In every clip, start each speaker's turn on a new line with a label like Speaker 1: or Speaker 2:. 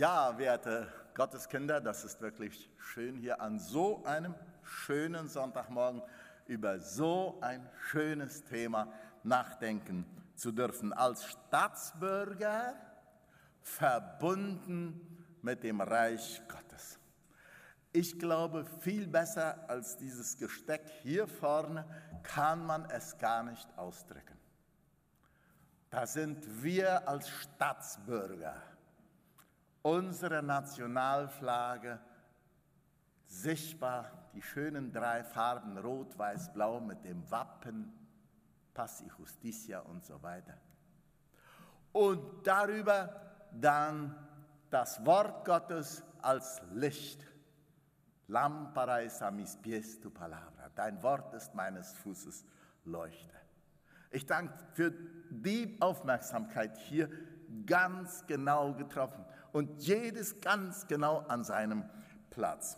Speaker 1: Ja, werte Gotteskinder, das ist wirklich schön hier an so einem schönen Sonntagmorgen über so ein schönes Thema nachdenken zu dürfen. Als Staatsbürger verbunden mit dem Reich Gottes. Ich glaube, viel besser als dieses Gesteck hier vorne kann man es gar nicht ausdrücken. Da sind wir als Staatsbürger unsere Nationalflagge sichtbar, die schönen drei Farben Rot, Weiß, Blau mit dem Wappen, Passi Justitia und so weiter. Und darüber dann das Wort Gottes als Licht. Lampara es a mis pies tu palabra. Dein Wort ist meines Fußes Leuchte. Ich danke für die Aufmerksamkeit hier ganz genau getroffen und jedes ganz genau an seinem Platz.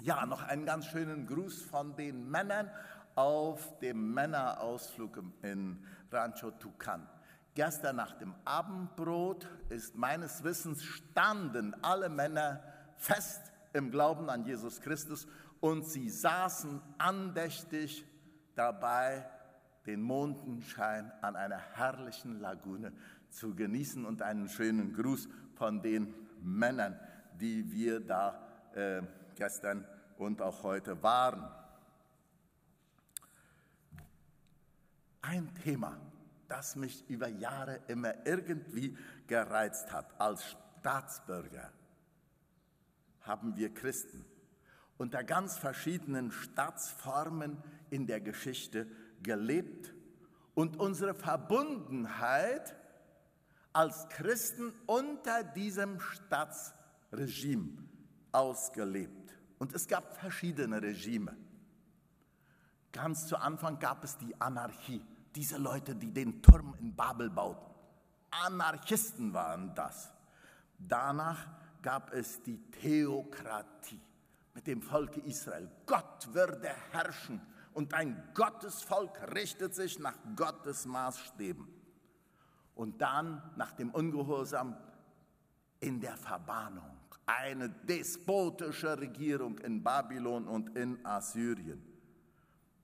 Speaker 1: Ja, noch einen ganz schönen Gruß von den Männern auf dem Männerausflug in Rancho Tucan. Gestern nach dem Abendbrot ist meines Wissens standen alle Männer fest im Glauben an Jesus Christus und sie saßen andächtig dabei, den Mondenschein an einer herrlichen Lagune zu genießen und einen schönen Gruß von den Männern, die wir da äh, gestern und auch heute waren. Ein Thema, das mich über Jahre immer irgendwie gereizt hat. Als Staatsbürger haben wir Christen unter ganz verschiedenen Staatsformen in der Geschichte gelebt und unsere Verbundenheit als Christen unter diesem Staatsregime ausgelebt. Und es gab verschiedene Regime. Ganz zu Anfang gab es die Anarchie. Diese Leute, die den Turm in Babel bauten. Anarchisten waren das. Danach gab es die Theokratie mit dem Volke Israel. Gott würde herrschen und ein Gottesvolk richtet sich nach Gottes Maßstäben. Und dann nach dem Ungehorsam in der Verbannung. Eine despotische Regierung in Babylon und in Assyrien.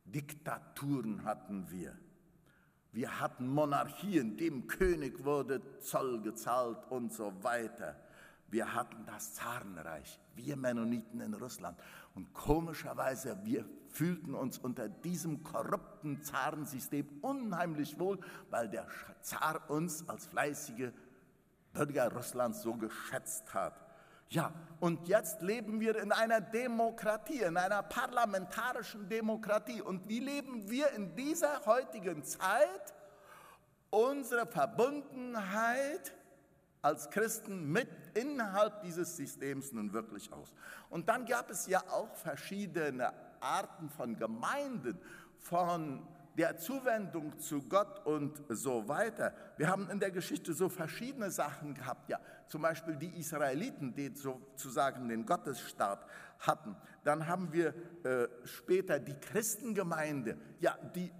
Speaker 1: Diktaturen hatten wir. Wir hatten Monarchien, dem König wurde Zoll gezahlt und so weiter. Wir hatten das Zarenreich, wir Mennoniten in Russland. Und komischerweise, wir fühlten uns unter diesem korrupten Zarensystem unheimlich wohl, weil der Zar uns als fleißige Bürger Russlands so geschätzt hat. Ja, und jetzt leben wir in einer Demokratie, in einer parlamentarischen Demokratie. Und wie leben wir in dieser heutigen Zeit unsere Verbundenheit als Christen mit innerhalb dieses Systems nun wirklich aus? Und dann gab es ja auch verschiedene Arten von Gemeinden, von der Zuwendung zu Gott und so weiter. Wir haben in der Geschichte so verschiedene Sachen gehabt, ja, zum Beispiel die Israeliten, die sozusagen den Gottesstaat hatten. Dann haben wir äh, später die Christengemeinde, ja, die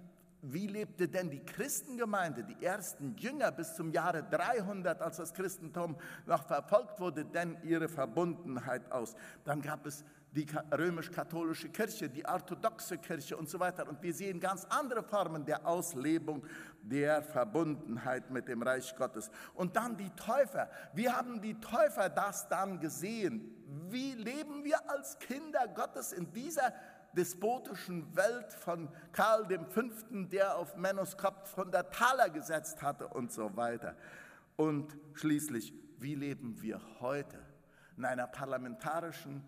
Speaker 1: wie lebte denn die Christengemeinde, die ersten Jünger bis zum Jahre 300, als das Christentum noch verfolgt wurde, denn ihre Verbundenheit aus? Dann gab es die römisch-katholische Kirche, die orthodoxe Kirche und so weiter. Und wir sehen ganz andere Formen der Auslebung der Verbundenheit mit dem Reich Gottes. Und dann die Täufer. Wir haben die Täufer das dann gesehen. Wie leben wir als Kinder Gottes in dieser despotischen Welt von Karl V., der auf Mennos Kopf von der Taler gesetzt hatte und so weiter. Und schließlich, wie leben wir heute in einer parlamentarischen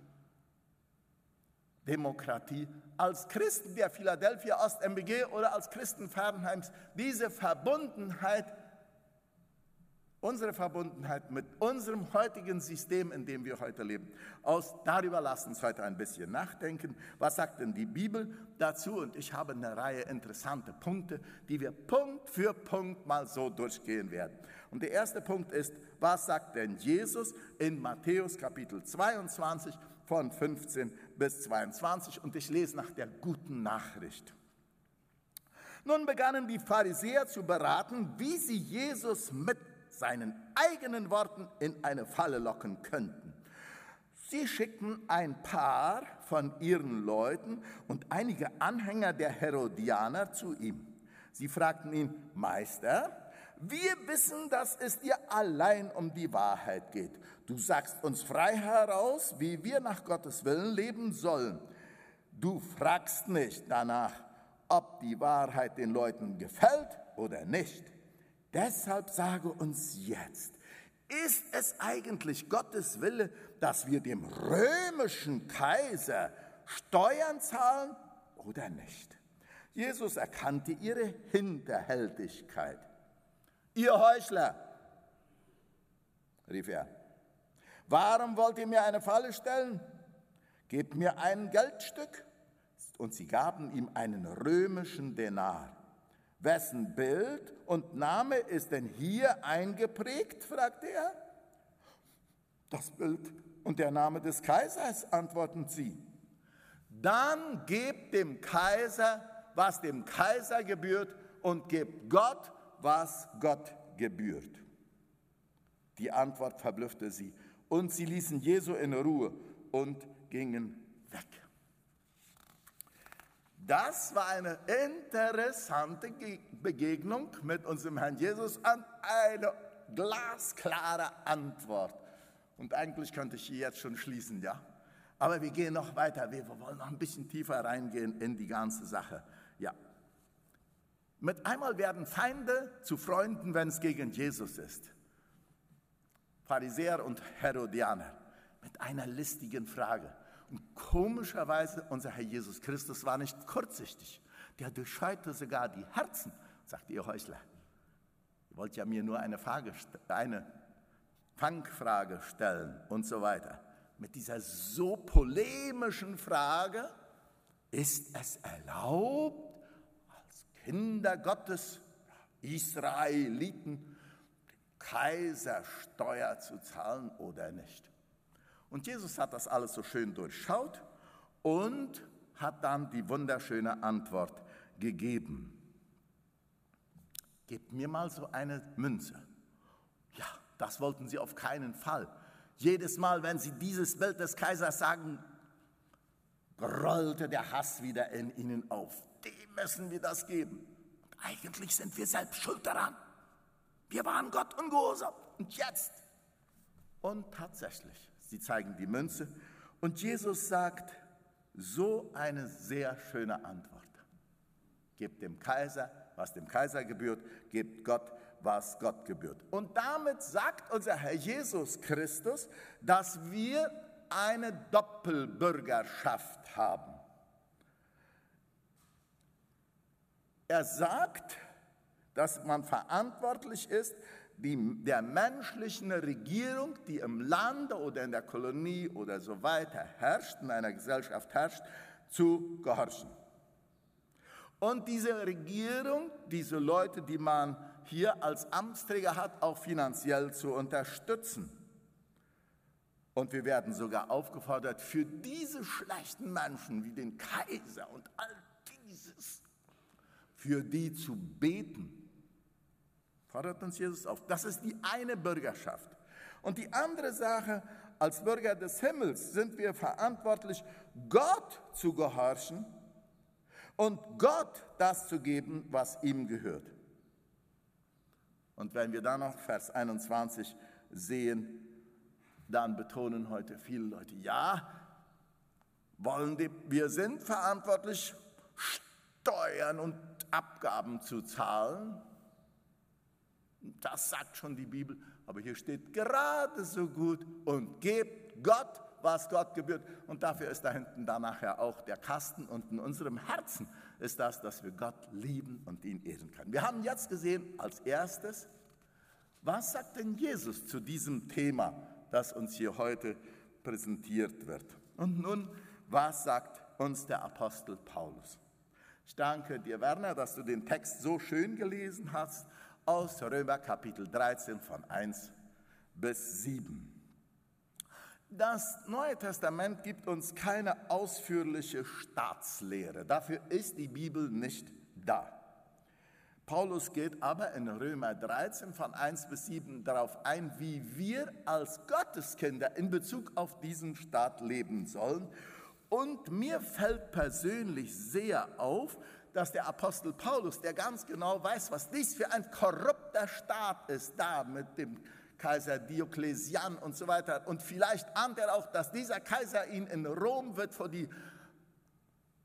Speaker 1: Demokratie als Christen der Philadelphia Ost MBG oder als Christen Fernheims diese Verbundenheit, unsere Verbundenheit mit unserem heutigen System, in dem wir heute leben, aus. Darüber lasst uns heute ein bisschen nachdenken. Was sagt denn die Bibel dazu? Und ich habe eine Reihe interessanter Punkte, die wir Punkt für Punkt mal so durchgehen werden. Und der erste Punkt ist, was sagt denn Jesus in Matthäus Kapitel 22 von 15 bis 22 und ich lese nach der guten Nachricht. Nun begannen die Pharisäer zu beraten, wie sie Jesus mit seinen eigenen Worten in eine Falle locken könnten. Sie schickten ein paar von ihren Leuten und einige Anhänger der Herodianer zu ihm. Sie fragten ihn, Meister, wir wissen, dass es dir allein um die Wahrheit geht. Du sagst uns frei heraus, wie wir nach Gottes Willen leben sollen. Du fragst nicht danach, ob die Wahrheit den Leuten gefällt oder nicht. Deshalb sage uns jetzt, ist es eigentlich Gottes Wille, dass wir dem römischen Kaiser Steuern zahlen oder nicht? Jesus erkannte ihre Hinterhältigkeit. Ihr Heuchler, rief er, warum wollt ihr mir eine Falle stellen? Gebt mir ein Geldstück. Und sie gaben ihm einen römischen Denar. Wessen Bild und Name ist denn hier eingeprägt? fragte er. Das Bild und der Name des Kaisers, antworten sie. Dann gebt dem Kaiser, was dem Kaiser gebührt, und gebt Gott, was Gott gebührt. Die Antwort verblüffte sie, und sie ließen Jesu in Ruhe und gingen weg. Das war eine interessante Begegnung mit unserem Herrn Jesus und eine glasklare Antwort. Und eigentlich könnte ich hier jetzt schon schließen, ja. Aber wir gehen noch weiter. Wir wollen noch ein bisschen tiefer reingehen in die ganze Sache. Ja. Mit einmal werden Feinde zu Freunden, wenn es gegen Jesus ist. Pharisäer und Herodianer mit einer listigen Frage. Und komischerweise, unser Herr Jesus Christus war nicht kurzsichtig. Der durchschaute sogar die Herzen, sagt ihr Häusler. Ihr wollt ja mir nur eine, Frage, eine Fangfrage stellen und so weiter. Mit dieser so polemischen Frage, ist es erlaubt, als Kinder Gottes, Israeliten, Kaisersteuer zu zahlen oder nicht? Und Jesus hat das alles so schön durchschaut und hat dann die wunderschöne Antwort gegeben. Gebt mir mal so eine Münze. Ja, das wollten sie auf keinen Fall. Jedes Mal, wenn sie dieses Bild des Kaisers sagen, rollte der Hass wieder in ihnen auf. Dem müssen wir das geben. Eigentlich sind wir selbst schuld daran. Wir waren Gott ungehorsam. Und jetzt? Und tatsächlich, Sie zeigen die Münze. Und Jesus sagt so eine sehr schöne Antwort. Gebt dem Kaiser, was dem Kaiser gebührt, gebt Gott, was Gott gebührt. Und damit sagt unser Herr Jesus Christus, dass wir eine Doppelbürgerschaft haben. Er sagt, dass man verantwortlich ist die, der menschlichen Regierung, die im Lande oder in der Kolonie oder so weiter herrscht, in einer Gesellschaft herrscht, zu gehorchen. Und diese Regierung, diese Leute, die man hier als Amtsträger hat, auch finanziell zu unterstützen. Und wir werden sogar aufgefordert, für diese schlechten Menschen wie den Kaiser und all dieses, für die zu beten Fordert uns Jesus auf. Das ist die eine Bürgerschaft. Und die andere Sache, als Bürger des Himmels sind wir verantwortlich, Gott zu gehorchen und Gott das zu geben, was ihm gehört. Und wenn wir dann noch Vers 21 sehen, dann betonen heute viele Leute, ja, wollen die, wir sind verantwortlich, Steuern und Abgaben zu zahlen, das sagt schon die Bibel, aber hier steht gerade so gut und gebt Gott, was Gott gebührt. Und dafür ist da hinten dann nachher auch der Kasten und in unserem Herzen ist das, dass wir Gott lieben und ihn ehren können. Wir haben jetzt gesehen als erstes, was sagt denn Jesus zu diesem Thema, das uns hier heute präsentiert wird? Und nun, was sagt uns der Apostel Paulus? Ich danke dir, Werner, dass du den Text so schön gelesen hast aus Römer Kapitel 13 von 1 bis 7. Das Neue Testament gibt uns keine ausführliche Staatslehre. Dafür ist die Bibel nicht da. Paulus geht aber in Römer 13 von 1 bis 7 darauf ein, wie wir als Gotteskinder in Bezug auf diesen Staat leben sollen. Und mir fällt persönlich sehr auf, dass der Apostel Paulus, der ganz genau weiß, was dies für ein korrupter Staat ist, da mit dem Kaiser Dioklesian und so weiter. Und vielleicht ahnt er auch, dass dieser Kaiser ihn in Rom wird vor die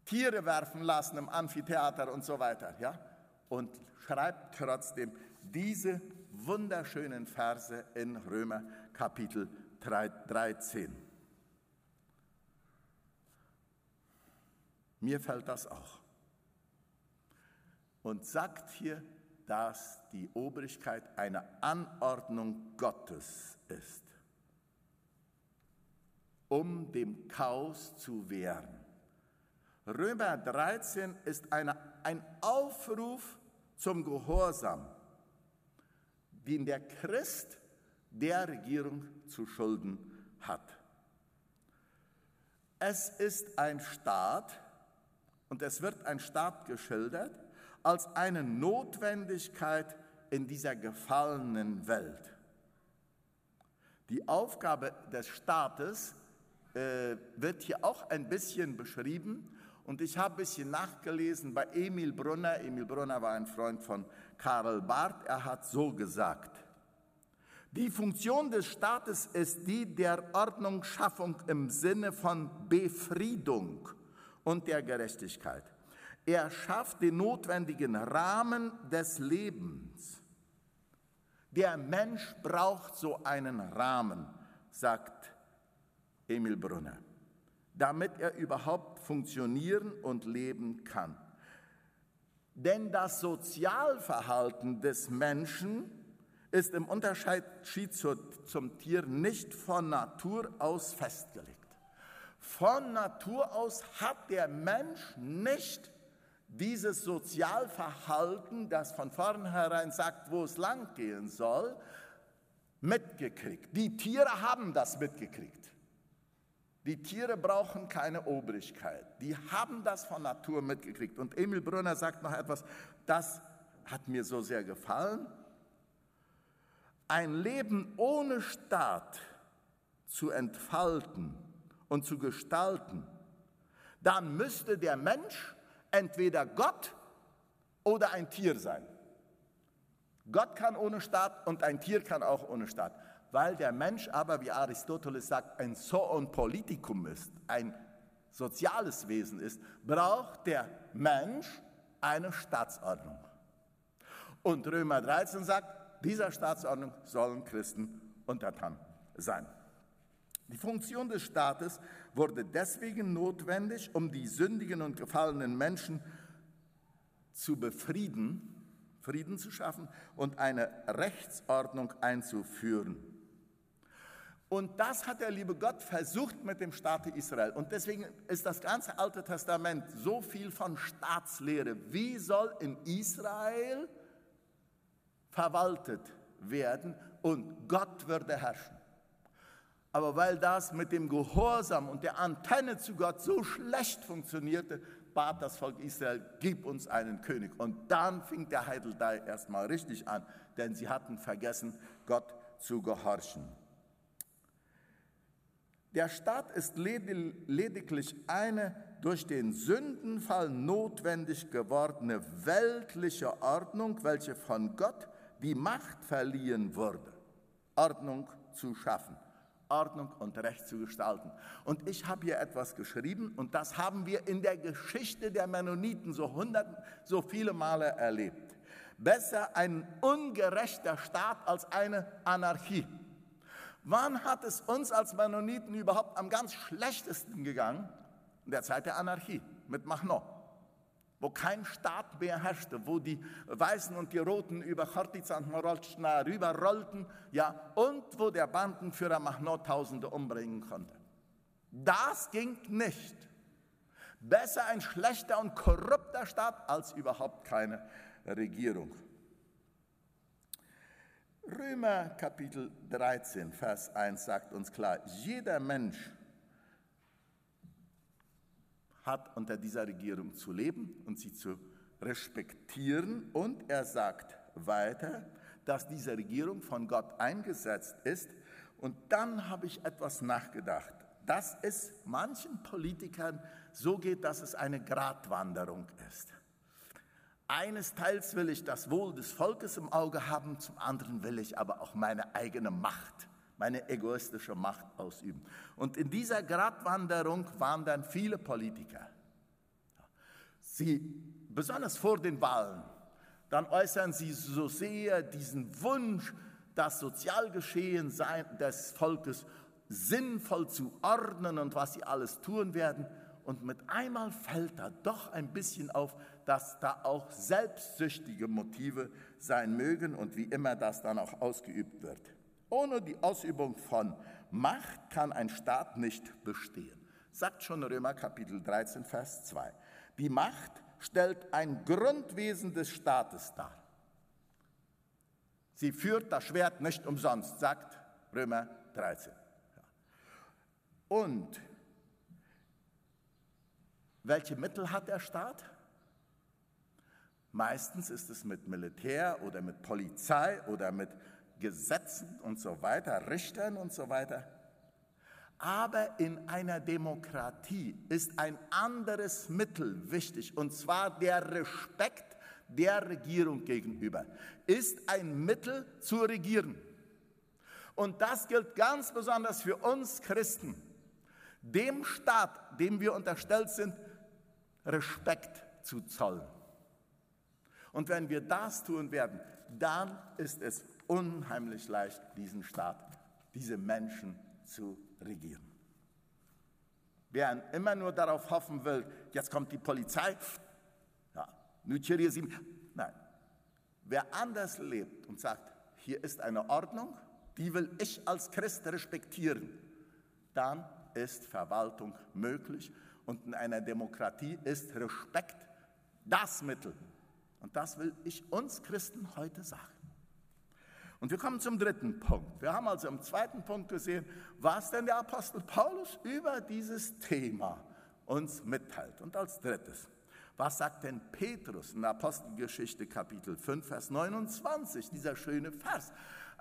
Speaker 1: Tiere werfen lassen im Amphitheater und so weiter. Ja? Und schreibt trotzdem diese wunderschönen Verse in Römer Kapitel 13. Mir fällt das auch. Und sagt hier, dass die Obrigkeit eine Anordnung Gottes ist, um dem Chaos zu wehren. Römer 13 ist eine, ein Aufruf zum Gehorsam, den der Christ der Regierung zu schulden hat. Es ist ein Staat, und es wird ein Staat geschildert, als eine Notwendigkeit in dieser gefallenen Welt. Die Aufgabe des Staates äh, wird hier auch ein bisschen beschrieben und ich habe ein bisschen nachgelesen bei Emil Brunner. Emil Brunner war ein Freund von Karl Barth. Er hat so gesagt, die Funktion des Staates ist die der Ordnungsschaffung im Sinne von Befriedung und der Gerechtigkeit. Er schafft den notwendigen Rahmen des Lebens. Der Mensch braucht so einen Rahmen, sagt Emil Brunner damit er überhaupt funktionieren und leben kann. Denn das Sozialverhalten des Menschen ist im Unterschied zum Tier nicht von Natur aus festgelegt. Von Natur aus hat der Mensch nicht dieses Sozialverhalten, das von vornherein sagt, wo es lang gehen soll, mitgekriegt. Die Tiere haben das mitgekriegt. Die Tiere brauchen keine Obrigkeit. Die haben das von Natur mitgekriegt. Und Emil Brunner sagt noch etwas, das hat mir so sehr gefallen. Ein Leben ohne Staat zu entfalten und zu gestalten, dann müsste der Mensch entweder Gott oder ein Tier sein. Gott kann ohne Staat und ein Tier kann auch ohne Staat weil der Mensch aber, wie Aristoteles sagt, ein Zoon Politicum ist, ein soziales Wesen ist, braucht der Mensch eine Staatsordnung. Und Römer 13 sagt, dieser Staatsordnung sollen Christen untertan sein. Die Funktion des Staates wurde deswegen notwendig, um die sündigen und gefallenen Menschen zu befrieden, Frieden zu schaffen und eine Rechtsordnung einzuführen. Und das hat der liebe Gott versucht mit dem Staat Israel. Und deswegen ist das ganze Alte Testament so viel von Staatslehre. Wie soll in Israel verwaltet werden und Gott würde herrschen? Aber weil das mit dem Gehorsam und der Antenne zu Gott so schlecht funktionierte, bat das Volk Israel, gib uns einen König. Und dann fing der Heideldei erstmal richtig an, denn sie hatten vergessen, Gott zu gehorchen. Der Staat ist lediglich eine durch den Sündenfall notwendig gewordene weltliche Ordnung, welche von Gott die Macht verliehen wurde, Ordnung zu schaffen, Ordnung und Recht zu gestalten. Und ich habe hier etwas geschrieben und das haben wir in der Geschichte der Mennoniten so hundert, so viele Male erlebt. Besser ein ungerechter Staat als eine Anarchie. Wann hat es uns als Mennoniten überhaupt am ganz schlechtesten gegangen? In der Zeit der Anarchie mit Machno, wo kein Staat mehr herrschte, wo die Weißen und die Roten über Chortica und Morolchna rüberrollten, ja, und wo der Bandenführer Machno Tausende umbringen konnte. Das ging nicht. Besser ein schlechter und korrupter Staat als überhaupt keine Regierung. Römer Kapitel 13, Vers 1 sagt uns klar, jeder Mensch hat unter dieser Regierung zu leben und sie zu respektieren und er sagt weiter, dass diese Regierung von Gott eingesetzt ist. Und dann habe ich etwas nachgedacht, dass es manchen Politikern so geht, dass es eine Gratwanderung ist. Eines Teils will ich das Wohl des Volkes im Auge haben, zum anderen will ich aber auch meine eigene Macht, meine egoistische Macht ausüben. Und in dieser Gratwanderung waren dann viele Politiker. Sie, besonders vor den Wahlen, dann äußern sie so sehr diesen Wunsch, das Sozialgeschehen des Volkes sinnvoll zu ordnen und was sie alles tun werden. Und mit einmal fällt da doch ein bisschen auf, dass da auch selbstsüchtige Motive sein mögen und wie immer das dann auch ausgeübt wird. Ohne die Ausübung von Macht kann ein Staat nicht bestehen, sagt schon Römer Kapitel 13, Vers 2. Die Macht stellt ein Grundwesen des Staates dar. Sie führt das Schwert nicht umsonst, sagt Römer 13. Und welche Mittel hat der Staat? Meistens ist es mit Militär oder mit Polizei oder mit Gesetzen und so weiter, Richtern und so weiter. Aber in einer Demokratie ist ein anderes Mittel wichtig, und zwar der Respekt der Regierung gegenüber, ist ein Mittel zu regieren. Und das gilt ganz besonders für uns Christen, dem Staat, dem wir unterstellt sind, Respekt zu zollen. Und wenn wir das tun werden, dann ist es unheimlich leicht, diesen Staat, diese Menschen zu regieren. Wer immer nur darauf hoffen will, jetzt kommt die Polizei, ja, nein. Wer anders lebt und sagt, hier ist eine Ordnung, die will ich als Christ respektieren, dann ist Verwaltung möglich und in einer Demokratie ist Respekt das Mittel. Und das will ich uns Christen heute sagen. Und wir kommen zum dritten Punkt. Wir haben also im zweiten Punkt gesehen, was denn der Apostel Paulus über dieses Thema uns mitteilt. Und als drittes, was sagt denn Petrus in der Apostelgeschichte Kapitel 5, Vers 29, dieser schöne Vers?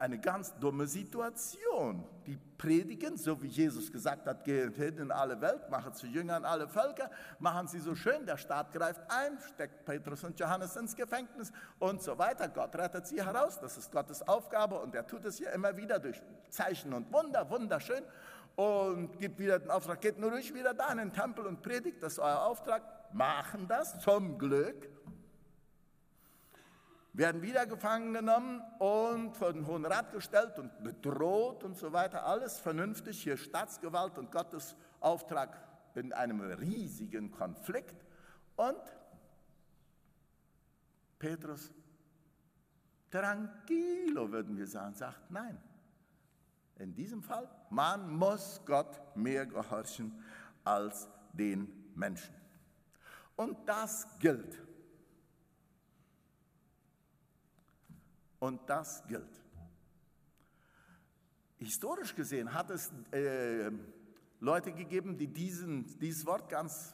Speaker 1: Eine ganz dumme Situation. Die predigen, so wie Jesus gesagt hat, geht hin in alle Welt, machen zu Jüngern alle Völker, machen sie so schön, der Staat greift ein, steckt Petrus und Johannes ins Gefängnis und so weiter. Gott rettet sie heraus, das ist Gottes Aufgabe und er tut es hier immer wieder durch Zeichen und Wunder, wunderschön und gibt wieder den Auftrag, geht nur ruhig wieder da in den Tempel und predigt, das ist euer Auftrag, machen das zum Glück werden wieder gefangen genommen und vor den Hohen Rat gestellt und bedroht und so weiter. Alles vernünftig, hier Staatsgewalt und Gottes Auftrag in einem riesigen Konflikt. Und Petrus, tranquilo würden wir sagen, sagt nein. In diesem Fall, man muss Gott mehr gehorchen als den Menschen. Und das gilt Und das gilt. Historisch gesehen hat es äh, Leute gegeben, die diesen, dieses Wort ganz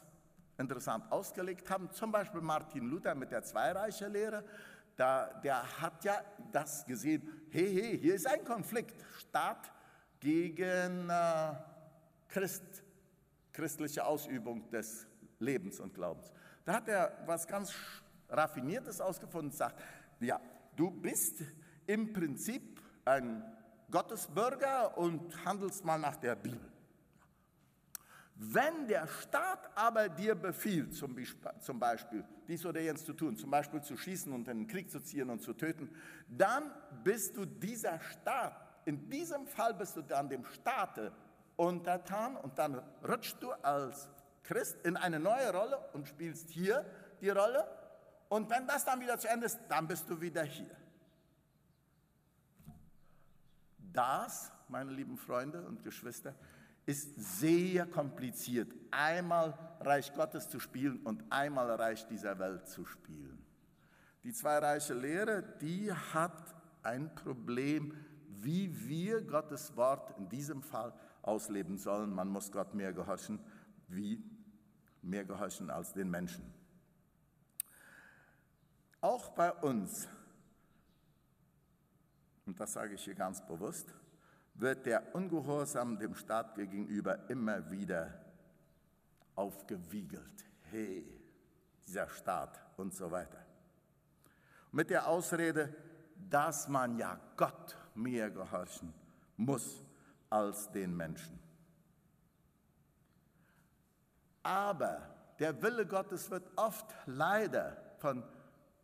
Speaker 1: interessant ausgelegt haben. Zum Beispiel Martin Luther mit der Zweireiche-Lehre. Der hat ja das gesehen, hey, hey, hier ist ein Konflikt, Staat gegen äh, Christ, christliche Ausübung des Lebens und Glaubens. Da hat er was ganz Raffiniertes ausgefunden und sagt, ja, Du bist im Prinzip ein Gottesbürger und handelst mal nach der Bibel. Wenn der Staat aber dir befiehlt, zum Beispiel dies oder jenes zu tun, zum Beispiel zu schießen und in den Krieg zu ziehen und zu töten, dann bist du dieser Staat, in diesem Fall bist du dann dem Staate untertan und dann rutschst du als Christ in eine neue Rolle und spielst hier die Rolle und wenn das dann wieder zu Ende ist, dann bist du wieder hier. Das, meine lieben Freunde und Geschwister, ist sehr kompliziert, einmal Reich Gottes zu spielen und einmal Reich dieser Welt zu spielen. Die zweireiche Lehre, die hat ein Problem, wie wir Gottes Wort in diesem Fall ausleben sollen. Man muss Gott mehr gehorchen, wie mehr gehorchen als den Menschen. Auch bei uns, und das sage ich hier ganz bewusst, wird der Ungehorsam dem Staat gegenüber immer wieder aufgewiegelt. Hey, dieser Staat und so weiter. Mit der Ausrede, dass man ja Gott mehr gehorchen muss als den Menschen. Aber der Wille Gottes wird oft leider von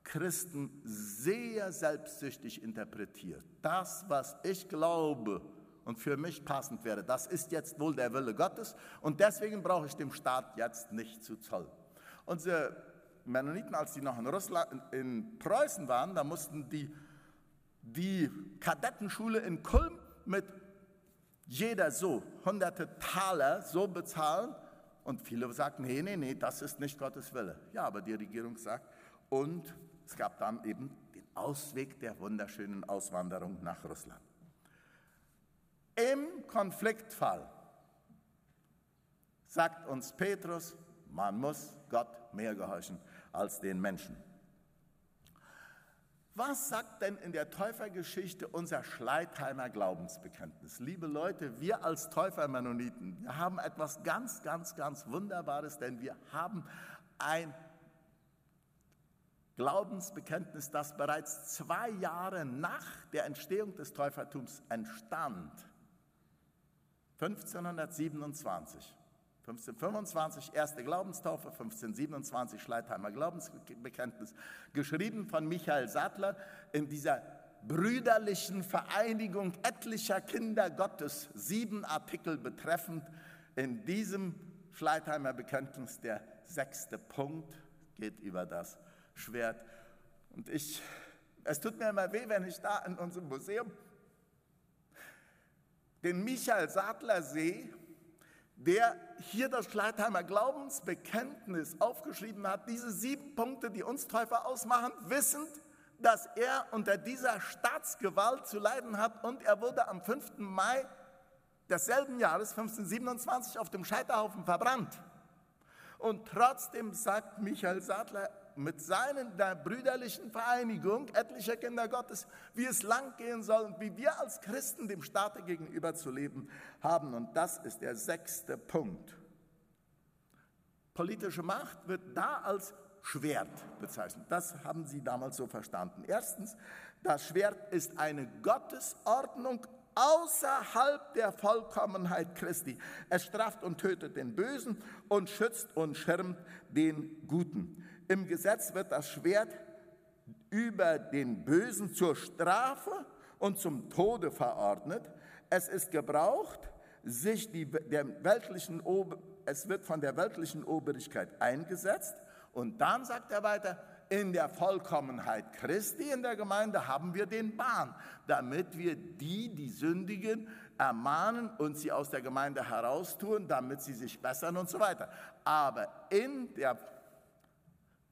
Speaker 1: Christen sehr selbstsüchtig interpretiert. Das, was ich glaube und für mich passend wäre, das ist jetzt wohl der Wille Gottes und deswegen brauche ich dem Staat jetzt nicht zu zollen. Unsere Mennoniten, als die noch in, Russland, in Preußen waren, da mussten die die Kadettenschule in Kulm mit jeder so hunderte Taler so bezahlen. Und viele sagten, nee, nee, nee, das ist nicht Gottes Wille. Ja, aber die Regierung sagt, und es gab dann eben den Ausweg der wunderschönen Auswanderung nach Russland. Im Konfliktfall sagt uns Petrus, man muss Gott mehr gehorchen als den Menschen. Was sagt denn in der Täufergeschichte unser Schleitheimer Glaubensbekenntnis? Liebe Leute, wir als Täufermennoniten, haben etwas ganz, ganz, ganz Wunderbares, denn wir haben ein Glaubensbekenntnis, das bereits zwei Jahre nach der Entstehung des Täufertums entstand. 1527. 1525 erste Glaubenstaufe, 1527 Schleitheimer Glaubensbekenntnis, geschrieben von Michael Sattler in dieser brüderlichen Vereinigung etlicher Kinder Gottes, sieben Artikel betreffend. In diesem Schleitheimer Bekenntnis der sechste Punkt geht über das Schwert. Und ich, es tut mir immer weh, wenn ich da in unserem Museum den Michael Sattler sehe, der hier das Schleitheimer Glaubensbekenntnis aufgeschrieben hat, diese sieben Punkte, die uns Täufer ausmachen, wissend, dass er unter dieser Staatsgewalt zu leiden hat und er wurde am 5. Mai desselben Jahres 1527 auf dem Scheiterhaufen verbrannt. Und trotzdem sagt Michael Sadler, mit seinen der brüderlichen Vereinigung etlicher Kinder Gottes, wie es lang gehen soll und wie wir als Christen dem Staate gegenüber zu leben haben. Und das ist der sechste Punkt. Politische Macht wird da als Schwert bezeichnet. Das haben sie damals so verstanden. Erstens, das Schwert ist eine Gottesordnung außerhalb der Vollkommenheit Christi. Es straft und tötet den Bösen und schützt und schirmt den Guten. Im Gesetz wird das Schwert über den Bösen zur Strafe und zum Tode verordnet. Es ist gebraucht, sich die, der weltlichen, es wird von der weltlichen Obrigkeit eingesetzt. Und dann sagt er weiter, in der Vollkommenheit Christi in der Gemeinde haben wir den Bahn, damit wir die, die sündigen, ermahnen und sie aus der Gemeinde heraustun, damit sie sich bessern und so weiter. Aber in der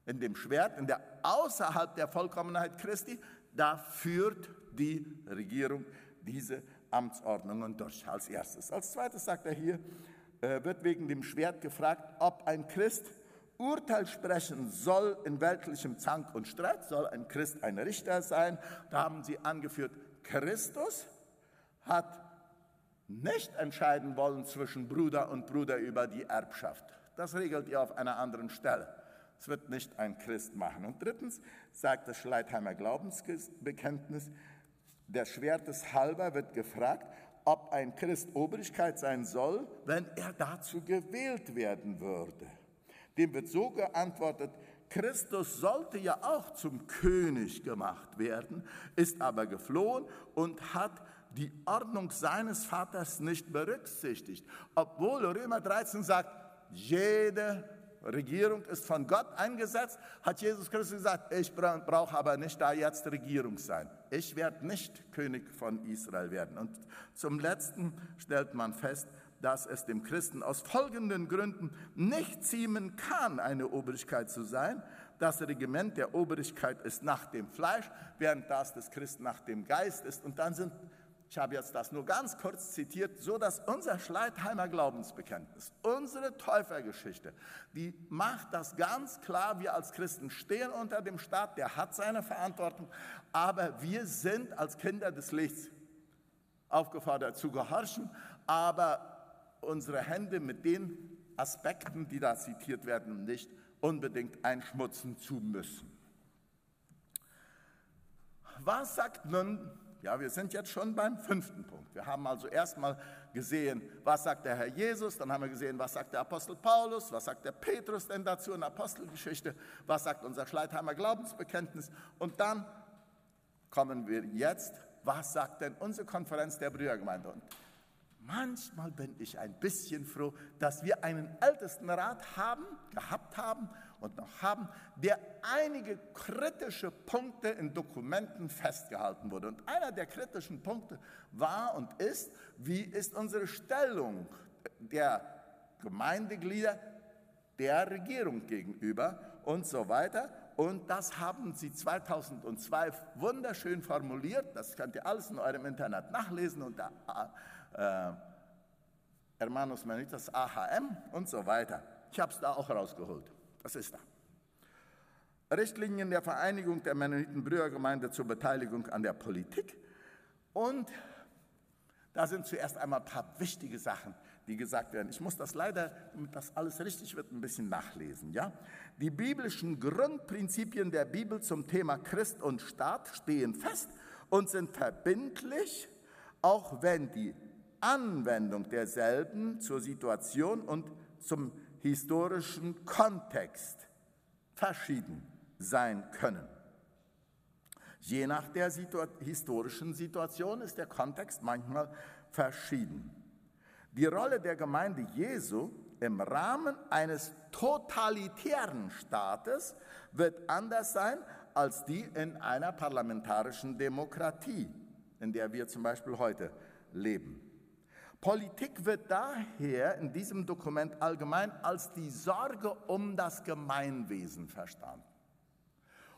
Speaker 1: in dem Schwert, in der außerhalb der Vollkommenheit Christi, da führt die Regierung diese Amtsordnungen durch als erstes. Als zweites sagt er hier, äh, wird wegen dem Schwert gefragt, ob ein Christ Urteil sprechen soll in weltlichem Zank und Streit, soll ein Christ ein Richter sein. Da haben sie angeführt, Christus hat nicht entscheiden wollen zwischen Bruder und Bruder über die Erbschaft. Das regelt ihr auf einer anderen Stelle. Es wird nicht ein Christ machen. Und drittens sagt das Schleitheimer Glaubensbekenntnis, der Schwertes halber wird gefragt, ob ein Christ Obrigkeit sein soll, wenn er dazu gewählt werden würde. Dem wird so geantwortet, Christus sollte ja auch zum König gemacht werden, ist aber geflohen und hat die Ordnung seines Vaters nicht berücksichtigt. Obwohl Römer 13 sagt, jede Regierung ist von Gott eingesetzt, hat Jesus Christus gesagt, ich brauche aber nicht da jetzt Regierung sein. Ich werde nicht König von Israel werden. Und zum Letzten stellt man fest, dass es dem Christen aus folgenden Gründen nicht ziemen kann, eine Obrigkeit zu sein. Das Regiment der Obrigkeit ist nach dem Fleisch, während das des Christen nach dem Geist ist. Und dann sind ich habe jetzt das nur ganz kurz zitiert, so dass unser Schleitheimer Glaubensbekenntnis, unsere Täufergeschichte, die macht das ganz klar, wir als Christen stehen unter dem Staat, der hat seine Verantwortung, aber wir sind als Kinder des Lichts aufgefordert zu gehorchen, aber unsere Hände mit den Aspekten, die da zitiert werden, nicht unbedingt einschmutzen zu müssen. Was sagt nun ja, wir sind jetzt schon beim fünften Punkt. Wir haben also erstmal gesehen, was sagt der Herr Jesus, dann haben wir gesehen, was sagt der Apostel Paulus, was sagt der Petrus denn dazu in der Apostelgeschichte, was sagt unser Schleitheimer Glaubensbekenntnis und dann kommen wir jetzt, was sagt denn unsere Konferenz der Brüdergemeinde? Und manchmal bin ich ein bisschen froh, dass wir einen Ältestenrat haben, gehabt haben und noch haben, der einige kritische Punkte in Dokumenten festgehalten wurde. Und einer der kritischen Punkte war und ist, wie ist unsere Stellung der Gemeindeglieder der Regierung gegenüber und so weiter. Und das haben sie 2002 wunderschön formuliert. Das könnt ihr alles in eurem Internet nachlesen unter äh, Hermanos Manitas AHM und so weiter. Ich habe es da auch rausgeholt. Das ist da. Richtlinien der Vereinigung der Mennoniten-Brüdergemeinde zur Beteiligung an der Politik. Und da sind zuerst einmal ein paar wichtige Sachen, die gesagt werden. Ich muss das leider, damit das alles richtig wird, ein bisschen nachlesen. Ja? Die biblischen Grundprinzipien der Bibel zum Thema Christ und Staat stehen fest und sind verbindlich, auch wenn die Anwendung derselben zur Situation und zum historischen Kontext verschieden sein können. Je nach der Situ historischen Situation ist der Kontext manchmal verschieden. Die Rolle der Gemeinde Jesu im Rahmen eines totalitären Staates wird anders sein als die in einer parlamentarischen Demokratie, in der wir zum Beispiel heute leben. Politik wird daher in diesem Dokument allgemein als die Sorge um das Gemeinwesen verstanden.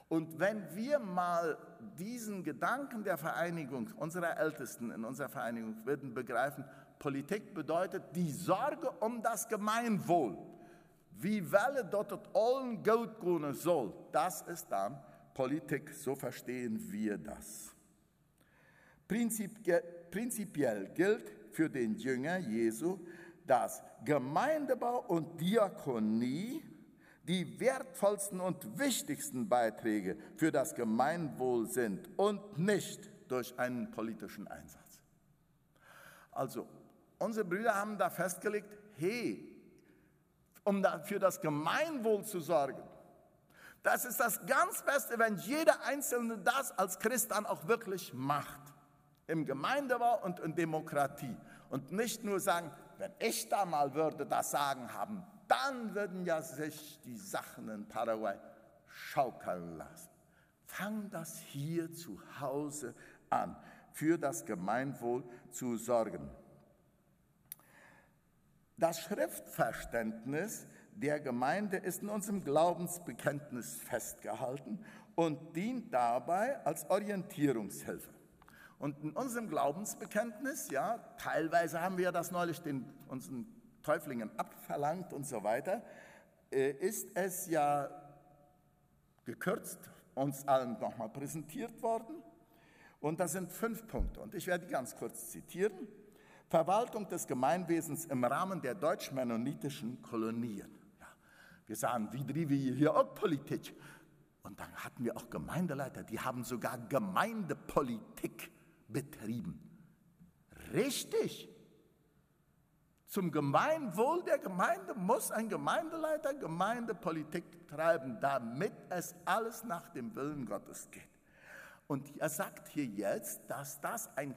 Speaker 1: Und wenn wir mal diesen Gedanken der Vereinigung unserer Ältesten in unserer Vereinigung würden begreifen, Politik bedeutet die Sorge um das Gemeinwohl. Wie Welle dort allen gut gehen soll, das ist dann Politik, so verstehen wir das. Prinzipiell gilt, für den Jünger Jesu, dass Gemeindebau und Diakonie die wertvollsten und wichtigsten Beiträge für das Gemeinwohl sind und nicht durch einen politischen Einsatz. Also, unsere Brüder haben da festgelegt, hey, um für das Gemeinwohl zu sorgen, das ist das ganz Beste, wenn jeder Einzelne das als Christ dann auch wirklich macht im Gemeindebau und in Demokratie. Und nicht nur sagen, wenn ich da mal würde das Sagen haben, dann würden ja sich die Sachen in Paraguay schaukeln lassen. Fang das hier zu Hause an, für das Gemeinwohl zu sorgen. Das Schriftverständnis der Gemeinde ist in unserem Glaubensbekenntnis festgehalten und dient dabei als Orientierungshilfe. Und in unserem Glaubensbekenntnis, ja, teilweise haben wir das neulich den, unseren Täuflingen abverlangt und so weiter, äh, ist es ja gekürzt uns allen nochmal präsentiert worden. Und das sind fünf Punkte. Und ich werde die ganz kurz zitieren. Verwaltung des Gemeinwesens im Rahmen der deutsch-mennonitischen Kolonien. Ja, wir sagen, wie drive wir hier auch Politik? Und dann hatten wir auch Gemeindeleiter, die haben sogar Gemeindepolitik betrieben. Richtig. Zum Gemeinwohl der Gemeinde muss ein Gemeindeleiter Gemeindepolitik treiben, damit es alles nach dem Willen Gottes geht. Und er sagt hier jetzt, dass das ein,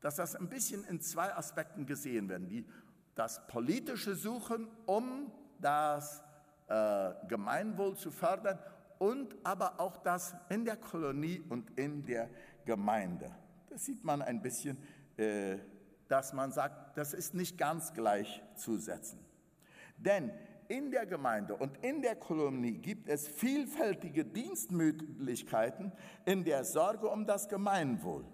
Speaker 1: dass das ein bisschen in zwei Aspekten gesehen werden. Die, das politische Suchen, um das äh, Gemeinwohl zu fördern und aber auch das in der Kolonie und in der Gemeinde das sieht man ein bisschen, äh, dass man sagt, das ist nicht ganz gleichzusetzen. Denn in der Gemeinde und in der Kolonie gibt es vielfältige Dienstmöglichkeiten in der Sorge um das Gemeinwohl.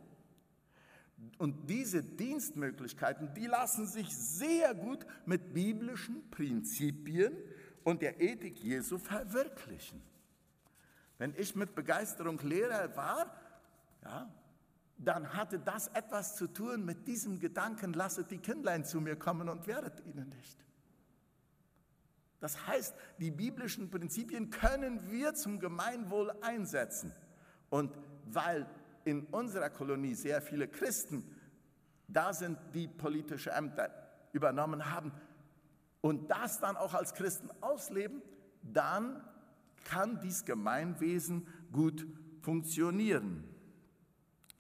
Speaker 1: Und diese Dienstmöglichkeiten, die lassen sich sehr gut mit biblischen Prinzipien und der Ethik Jesu verwirklichen. Wenn ich mit Begeisterung Lehrer war, ja, dann hatte das etwas zu tun mit diesem Gedanken, lasset die Kindlein zu mir kommen und werdet ihnen nicht. Das heißt, die biblischen Prinzipien können wir zum Gemeinwohl einsetzen. Und weil in unserer Kolonie sehr viele Christen da sind, die politische Ämter übernommen haben und das dann auch als Christen ausleben, dann kann dies Gemeinwesen gut funktionieren.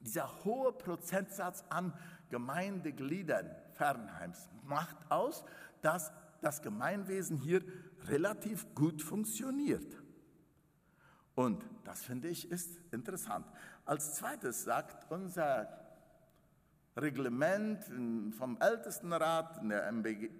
Speaker 1: Dieser hohe Prozentsatz an Gemeindegliedern Fernheims macht aus, dass das Gemeinwesen hier relativ gut funktioniert. Und das finde ich ist interessant. Als zweites sagt unser Reglement vom Ältestenrat, in der MBG,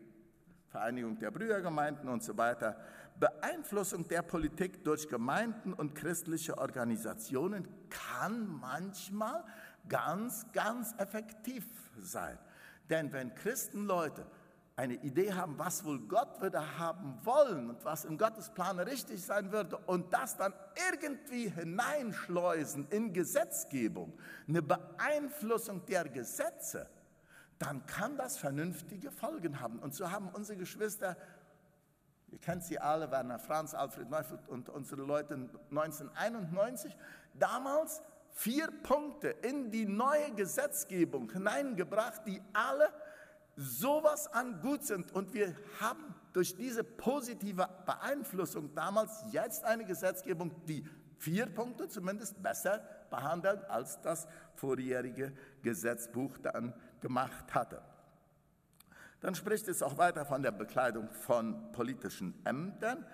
Speaker 1: Vereinigung der Brüdergemeinden und so weiter, Beeinflussung der Politik durch Gemeinden und christliche Organisationen kann manchmal ganz, ganz effektiv sein. Denn wenn Christenleute eine Idee haben, was wohl Gott würde haben wollen und was im Gottesplan richtig sein würde und das dann irgendwie hineinschleusen in Gesetzgebung, eine Beeinflussung der Gesetze, dann kann das vernünftige Folgen haben. Und so haben unsere Geschwister, ihr kennt sie alle, Werner Franz, Alfred Neufeld und unsere Leute 1991, damals vier Punkte in die neue Gesetzgebung hineingebracht, die alle sowas an gut sind. Und wir haben durch diese positive Beeinflussung damals jetzt eine Gesetzgebung, die vier Punkte zumindest besser behandelt, als das vorjährige Gesetzbuch dann gemacht hatte. Dann spricht es auch weiter von der Bekleidung von politischen Ämtern.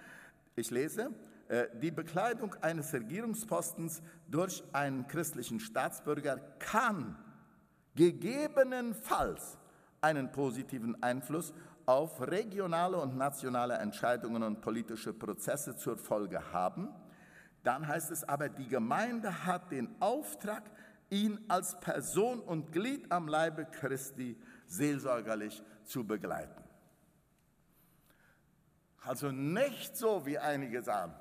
Speaker 1: Ich lese, äh, die Bekleidung eines Regierungspostens durch einen christlichen Staatsbürger kann gegebenenfalls einen positiven Einfluss auf regionale und nationale Entscheidungen und politische Prozesse zur Folge haben. Dann heißt es aber, die Gemeinde hat den Auftrag, ihn als Person und Glied am Leibe Christi seelsorgerlich zu begleiten. Also nicht so, wie einige sagen,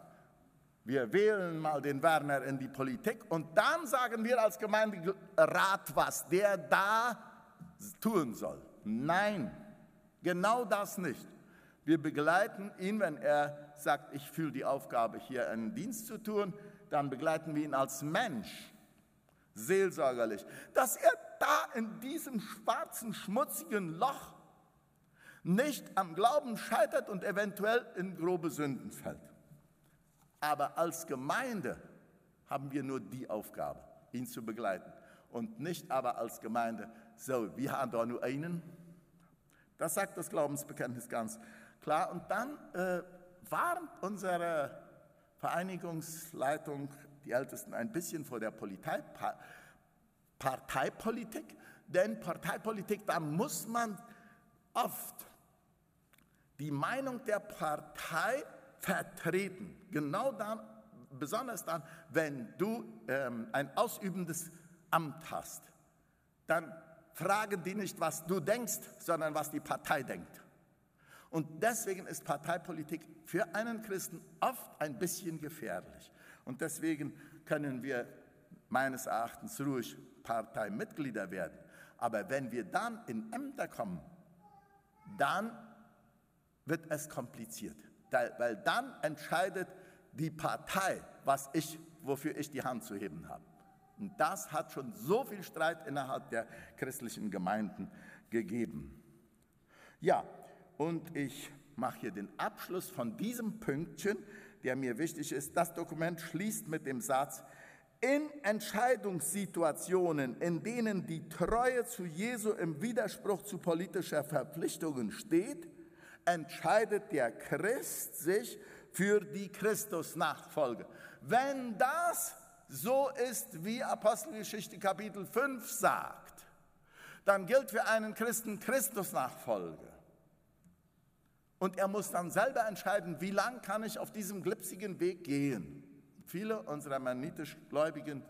Speaker 1: wir wählen mal den Werner in die Politik und dann sagen wir als Gemeinderat, was der da tun soll. Nein, genau das nicht. Wir begleiten ihn, wenn er sagt, ich fühle die Aufgabe, hier einen Dienst zu tun, dann begleiten wir ihn als Mensch, seelsorgerlich, dass er da in diesem schwarzen, schmutzigen Loch nicht am Glauben scheitert und eventuell in grobe Sünden fällt. Aber als Gemeinde haben wir nur die Aufgabe, ihn zu begleiten und nicht aber als Gemeinde so, wir haben da nur einen. Das sagt das Glaubensbekenntnis ganz klar. Und dann äh, warnt unsere Vereinigungsleitung, die Ältesten, ein bisschen vor der Politei, pa Parteipolitik. Denn Parteipolitik, da muss man oft die Meinung der Partei vertreten. Genau dann, besonders dann, wenn du ähm, ein ausübendes Amt hast. Dann fragen die nicht, was du denkst, sondern was die Partei denkt. Und deswegen ist Parteipolitik für einen Christen oft ein bisschen gefährlich. Und deswegen können wir meines Erachtens ruhig Parteimitglieder werden. Aber wenn wir dann in Ämter kommen, dann wird es kompliziert. Weil dann entscheidet die Partei, was ich, wofür ich die Hand zu heben habe. Und das hat schon so viel Streit innerhalb der christlichen Gemeinden gegeben. Ja, und ich mache hier den Abschluss von diesem Pünktchen, der mir wichtig ist. Das Dokument schließt mit dem Satz, in Entscheidungssituationen, in denen die Treue zu Jesu im Widerspruch zu politischer Verpflichtungen steht, entscheidet der Christ sich für die Christusnachfolge. Wenn das so ist, wie Apostelgeschichte Kapitel 5 sagt, dann gilt für einen Christen Christusnachfolge. Und er muss dann selber entscheiden, wie lang kann ich auf diesem glipsigen Weg gehen. Viele unserer mennonitisch Gläubigen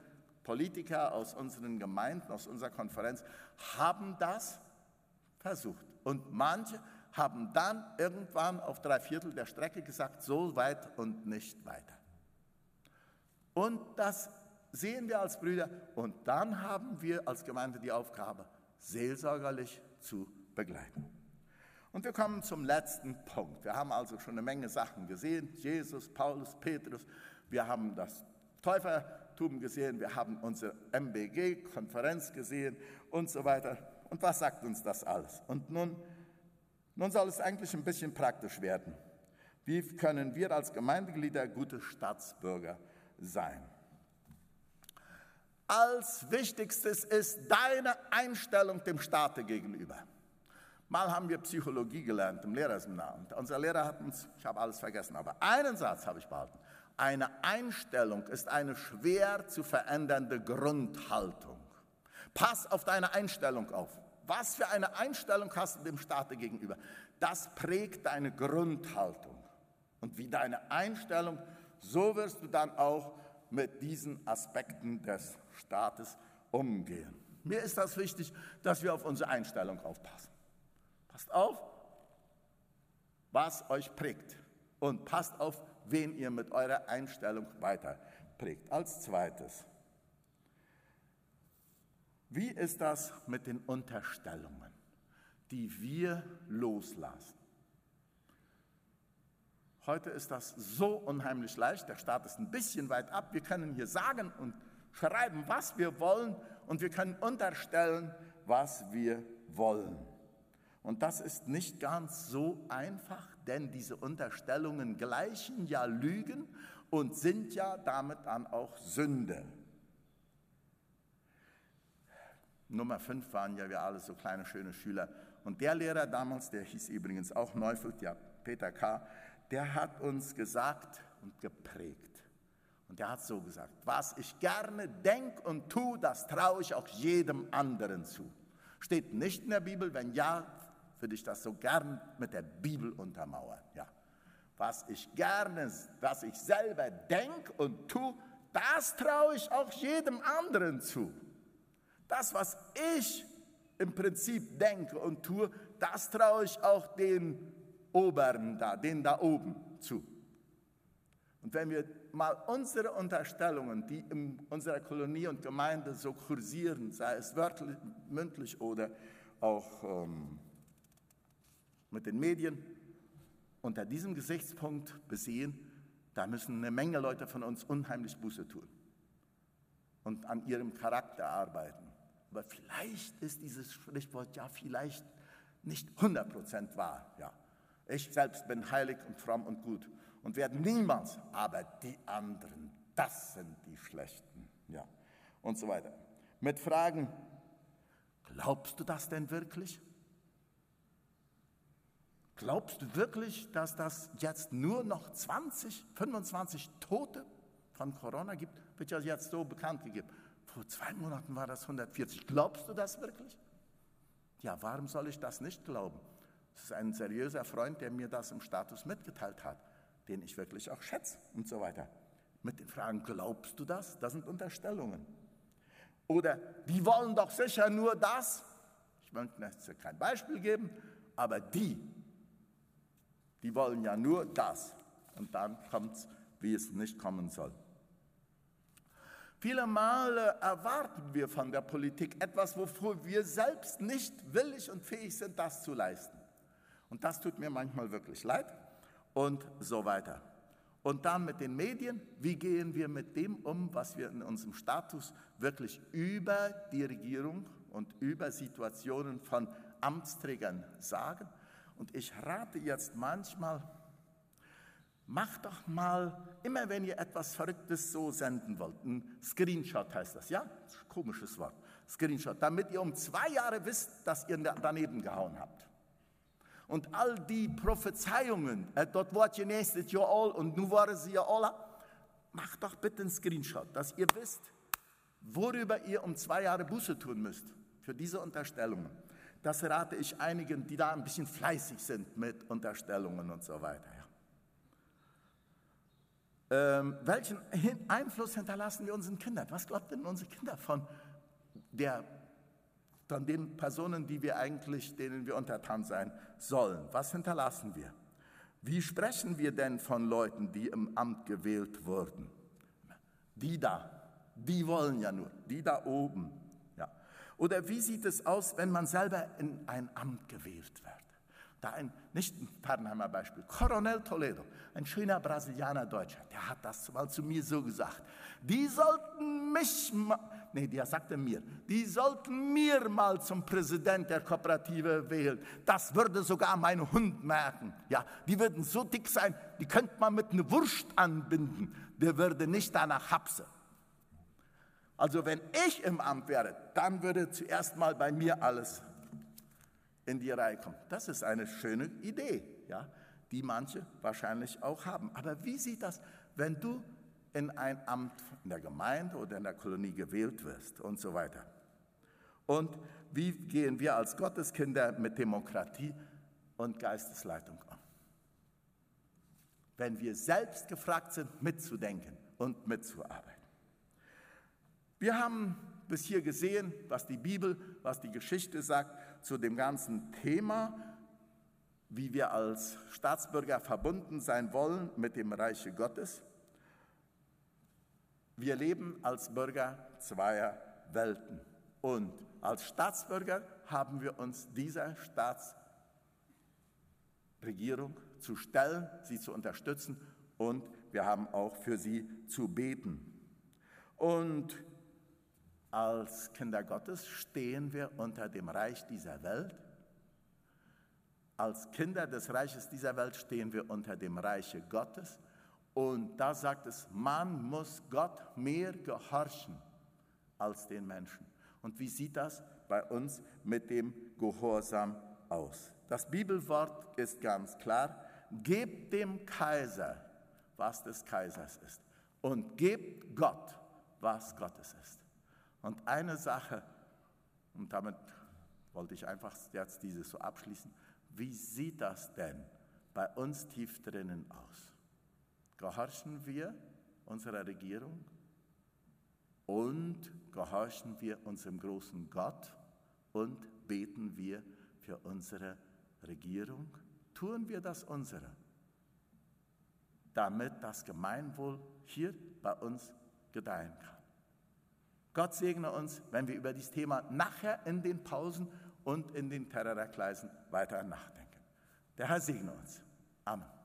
Speaker 1: Politiker aus unseren Gemeinden, aus unserer Konferenz, haben das versucht. Und manche haben dann irgendwann auf drei Viertel der Strecke gesagt, so weit und nicht weiter. Und das sehen wir als Brüder. Und dann haben wir als Gemeinde die Aufgabe, seelsorgerlich zu begleiten. Und wir kommen zum letzten Punkt. Wir haben also schon eine Menge Sachen gesehen. Jesus, Paulus, Petrus. Wir haben das Täufertum gesehen. Wir haben unsere MBG-Konferenz gesehen und so weiter. Und was sagt uns das alles? Und nun, nun soll es eigentlich ein bisschen praktisch werden. Wie können wir als Gemeindeglieder gute Staatsbürger sein? Als wichtigstes ist deine Einstellung dem Staate gegenüber. Mal haben wir Psychologie gelernt im Lehrerseminar und unser Lehrer hat uns, ich habe alles vergessen, aber einen Satz habe ich behalten. Eine Einstellung ist eine schwer zu verändernde Grundhaltung. Pass auf deine Einstellung auf. Was für eine Einstellung hast du dem Staate gegenüber? Das prägt deine Grundhaltung. Und wie deine Einstellung, so wirst du dann auch mit diesen Aspekten des Staates umgehen. Mir ist das wichtig, dass wir auf unsere Einstellung aufpassen. Passt auf, was euch prägt und passt auf, wen ihr mit eurer Einstellung weiter prägt. Als zweites, wie ist das mit den Unterstellungen, die wir loslassen? Heute ist das so unheimlich leicht. Der Staat ist ein bisschen weit ab. Wir können hier sagen und schreiben, was wir wollen und wir können unterstellen, was wir wollen. Und das ist nicht ganz so einfach, denn diese Unterstellungen gleichen ja Lügen und sind ja damit dann auch Sünde. Nummer fünf waren ja wir alle so kleine, schöne Schüler. Und der Lehrer damals, der hieß übrigens auch Neufeld, ja, Peter K., der hat uns gesagt und geprägt. Und er hat so gesagt, was ich gerne denke und tue, das traue ich auch jedem anderen zu. Steht nicht in der Bibel, wenn ja, würde ich das so gern mit der Bibel untermauern. Ja. Was ich gerne, was ich selber denke und tue, das traue ich auch jedem anderen zu. Das, was ich im Prinzip denke und tue, das traue ich auch den Oberen da, den da oben zu. Und wenn wir mal unsere Unterstellungen, die in unserer Kolonie und Gemeinde so kursieren, sei es wörtlich, mündlich oder auch ähm, mit den Medien, unter diesem Gesichtspunkt besehen, da müssen eine Menge Leute von uns unheimlich Buße tun und an ihrem Charakter arbeiten. Aber vielleicht ist dieses Sprichwort ja vielleicht nicht 100% wahr. Ja. Ich selbst bin heilig und fromm und gut und werden niemals, aber die anderen, das sind die Schlechten. Ja. Und so weiter. Mit Fragen, glaubst du das denn wirklich? Glaubst du wirklich, dass das jetzt nur noch 20, 25 Tote von Corona gibt? Wird ja jetzt so bekannt gegeben. Vor zwei Monaten war das 140. Glaubst du das wirklich? Ja, warum soll ich das nicht glauben? Es ist ein seriöser Freund, der mir das im Status mitgeteilt hat, den ich wirklich auch schätze und so weiter. Mit den Fragen, glaubst du das? Das sind Unterstellungen. Oder die wollen doch sicher nur das. Ich möchte jetzt kein Beispiel geben, aber die, die wollen ja nur das. Und dann kommt es, wie es nicht kommen soll. Viele Male erwarten wir von der Politik etwas, wofür wir selbst nicht willig und fähig sind, das zu leisten. Und das tut mir manchmal wirklich leid und so weiter. Und dann mit den Medien, wie gehen wir mit dem um, was wir in unserem Status wirklich über die Regierung und über Situationen von Amtsträgern sagen? Und ich rate jetzt manchmal, macht doch mal, immer wenn ihr etwas Verrücktes so senden wollt, ein Screenshot heißt das, ja? Komisches Wort, Screenshot, damit ihr um zwei Jahre wisst, dass ihr daneben gehauen habt. Und all die Prophezeiungen, äh, dort ihr nächstes Jahr all und nun waren sie ja alle, macht doch bitte einen Screenshot, dass ihr wisst, worüber ihr um zwei Jahre Buße tun müsst für diese Unterstellungen. Das rate ich einigen, die da ein bisschen fleißig sind mit Unterstellungen und so weiter. Ähm, welchen Einfluss hinterlassen wir unseren Kindern? Was glaubt denn unsere Kinder von, der, von den Personen, die wir eigentlich, denen wir untertan sein sollen? Was hinterlassen wir? Wie sprechen wir denn von Leuten, die im Amt gewählt wurden? Die da, die wollen ja nur, die da oben. Ja. Oder wie sieht es aus, wenn man selber in ein Amt gewählt wird? Da ein, nicht ein Fernheimer Beispiel, Coronel Toledo, ein schöner Brasilianer Deutscher, der hat das mal zu mir so gesagt. Die sollten mich, nee, der sagte mir, die sollten mir mal zum Präsident der Kooperative wählen. Das würde sogar mein Hund merken. Ja, die würden so dick sein, die könnte man mit einer Wurst anbinden. Der würde nicht danach hapsen. Also wenn ich im Amt wäre, dann würde zuerst mal bei mir alles in die Reihe kommen. Das ist eine schöne Idee, ja, die manche wahrscheinlich auch haben. Aber wie sieht das, wenn du in ein Amt in der Gemeinde oder in der Kolonie gewählt wirst und so weiter? Und wie gehen wir als Gotteskinder mit Demokratie und Geistesleitung um? Wenn wir selbst gefragt sind, mitzudenken und mitzuarbeiten. Wir haben bis hier gesehen, was die Bibel, was die Geschichte sagt zu dem ganzen Thema, wie wir als Staatsbürger verbunden sein wollen mit dem Reiche Gottes. Wir leben als Bürger zweier Welten und als Staatsbürger haben wir uns dieser Staatsregierung zu stellen, sie zu unterstützen und wir haben auch für sie zu beten. Und als Kinder Gottes stehen wir unter dem Reich dieser Welt. Als Kinder des Reiches dieser Welt stehen wir unter dem Reiche Gottes. Und da sagt es, man muss Gott mehr gehorchen als den Menschen. Und wie sieht das bei uns mit dem Gehorsam aus? Das Bibelwort ist ganz klar, gebt dem Kaiser, was des Kaisers ist, und gebt Gott, was Gottes ist. Und eine Sache, und damit wollte ich einfach jetzt dieses so abschließen, wie sieht das denn bei uns tief drinnen aus? Gehorchen wir unserer Regierung und gehorchen wir unserem großen Gott und beten wir für unsere Regierung? Tun wir das unsere, damit das Gemeinwohl hier bei uns gedeihen kann. Gott segne uns, wenn wir über dieses Thema nachher in den Pausen und in den Terrorkleisen weiter nachdenken. Der Herr segne uns. Amen.